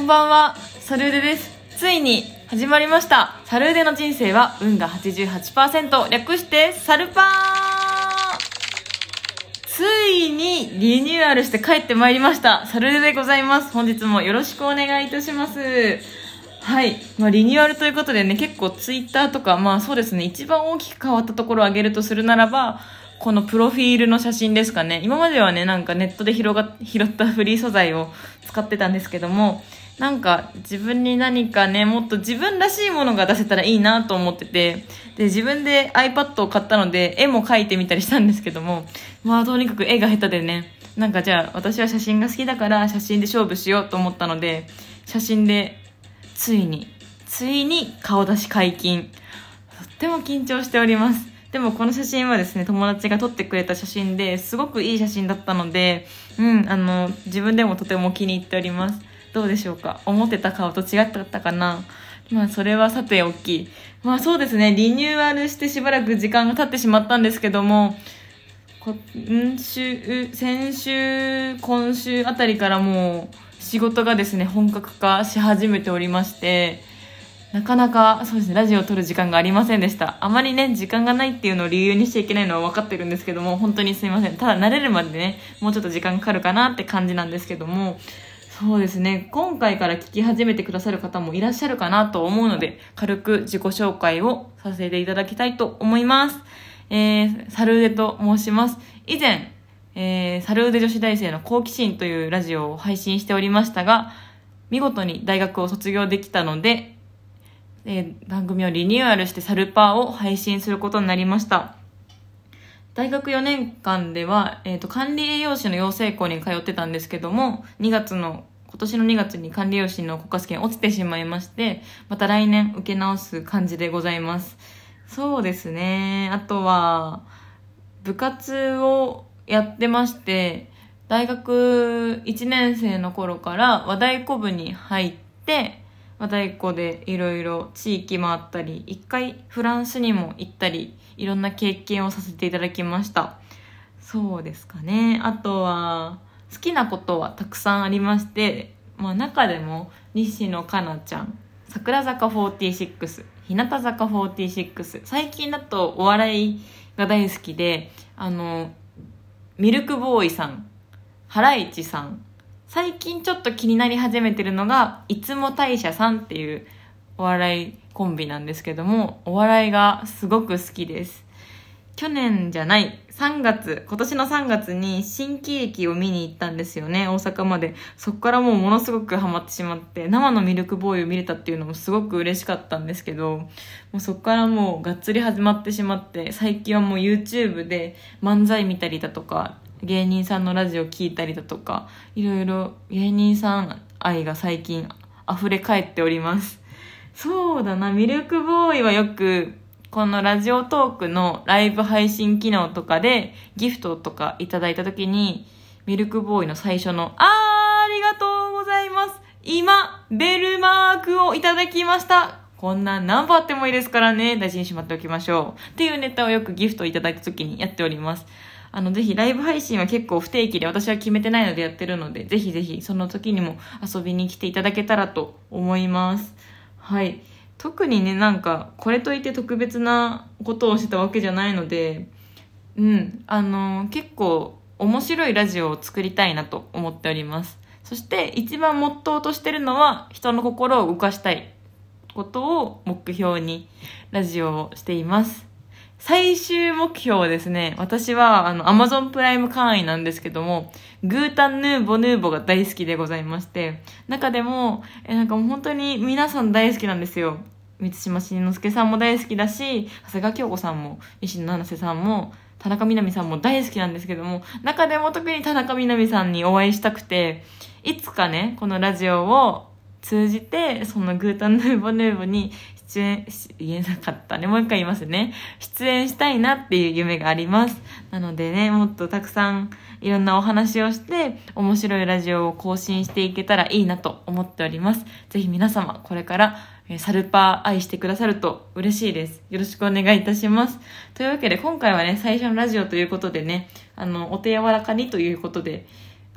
こんばんは、サルーデです。ついに始まりました。サルーデの人生は運が88%、略してサルパーついにリニューアルして帰ってまいりました。サルーデでございます。本日もよろしくお願いいたします。はい。まあ、リニューアルということでね、結構ツイッターとか、まあそうですね、一番大きく変わったところを挙げるとするならば、このプロフィールの写真ですかね。今まではね、なんかネットで広が、拾ったフリー素材を使ってたんですけども、なんか自分に何かね、もっと自分らしいものが出せたらいいなと思ってて、で、自分で iPad を買ったので、絵も描いてみたりしたんですけども、まあとにかく絵が下手でね、なんかじゃあ私は写真が好きだから写真で勝負しようと思ったので、写真でついに、ついに顔出し解禁。とっても緊張しております。でもこの写真はですね、友達が撮ってくれた写真ですごくいい写真だったので、うん、あの、自分でもとても気に入っております。どうでしょうか？思ってた顔と違ったかな？まあそれはさておき。まあそうですね、リニューアルしてしばらく時間が経ってしまったんですけども、今週、先週、今週あたりからもう仕事がですね、本格化し始めておりまして、なかなか、そうですね、ラジオを撮る時間がありませんでした。あまりね、時間がないっていうのを理由にしちゃいけないのは分かってるんですけども、本当にすいません。ただ慣れるまでね、もうちょっと時間かかるかなって感じなんですけども、そうですね、今回から聞き始めてくださる方もいらっしゃるかなと思うので、軽く自己紹介をさせていただきたいと思います。えー、サルーデと申します。以前、えー、サルーデ女子大生の好奇心というラジオを配信しておりましたが、見事に大学を卒業できたので、えー番組をリニューアルしてサルパーを配信することになりました。大学4年間では、えー、と管理栄養士の養成校に通ってたんですけども2月の今年の2月に管理栄養士の国家試験落ちてしまいましてまた来年受け直す感じでございます。そうですね。あとは部活をやってまして大学1年生の頃から和太鼓部に入って和太鼓でいろいろ地域回ったり一回フランスにも行ったりいろんな経験をさせていただきました。そうですかね。あとは好きなことはたくさんありまして、まあ、中でも西野カナちゃん桜坂46日向坂46最近だとお笑いが大好きであのミルクボーイさんハライチさん最近ちょっと気になり始めてるのがいつも大社さんっていうお笑いコンビなんですけどもお笑いがすごく好きです。去年じゃない3月今年の3月に新喜劇を見に行ったんですよね大阪まで。そこからもうものすごくハマってしまって生のミルクボーイを見れたっていうのもすごく嬉しかったんですけどもうそこからもうがっつり始まってしまって最近はもう YouTube で漫才見たりだとか芸人さんのラジオ聞いたりだとかいろいろ芸人さん愛が最近溢れ返っております。そうだなミルクボーイはよくこのラジオトークのライブ配信機能とかでギフトとかいただいた時にミルクボーイの最初のあーありがとうございます。今ベルマークをいただきました。こんな何本あってもいいですからね。大事にしまっておきましょう。っていうネタをよくギフトいただいた時にやっております。あの、ぜひライブ配信は結構不定期で私は決めてないのでやってるので、ぜひぜひその時にも遊びに来ていただけたらと思います。はい。特にね、なんか、これといって特別なことをしてたわけじゃないので、うん、あの、結構面白いラジオを作りたいなと思っております。そして一番モットーとしてるのは人の心を動かしたいことを目標にラジオをしています。最終目標はですね、私はあの Amazon プライム会員なんですけども、グータンヌーボヌーボが大好きでございまして、中でも、えなんかもう本当に皆さん大好きなんですよ。満島真之介さんも大好きだし、長谷川京子さんも、石野七瀬さんも、田中みな実さんも大好きなんですけども、中でも特に田中みな実さんにお会いしたくて、いつかね、このラジオを通じて、そのグータンヌーボヌーボに出演し、言えなかったね。もう一回言いますね。出演したいなっていう夢があります。なのでね、もっとたくさんいろんなお話をして、面白いラジオを更新していけたらいいなと思っております。ぜひ皆様、これから、サルパー愛してくださると嬉しいです。よろしくお願いいたします。というわけで、今回はね、最初のラジオということでね、あの、お手柔らかにということで、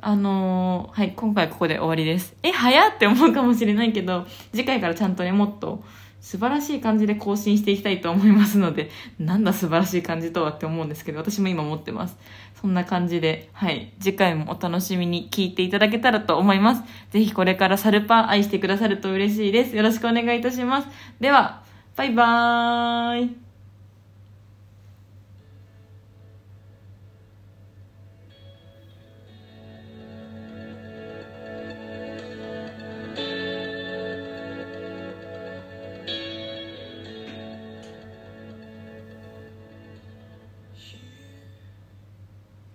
あのーはい、今回ここで終わりです。え、早って思うかもしれないけど、次回からちゃんとね、もっと素晴らしい感じで更新していきたいと思いますので、なんだ素晴らしい感じとはって思うんですけど、私も今思ってます。そんな感じで、はい、次回もお楽しみに聞いていただけたらと思います。ぜひこれからサルパー愛してくださると嬉しいです。よろしくお願いいたします。では、バイバーイ。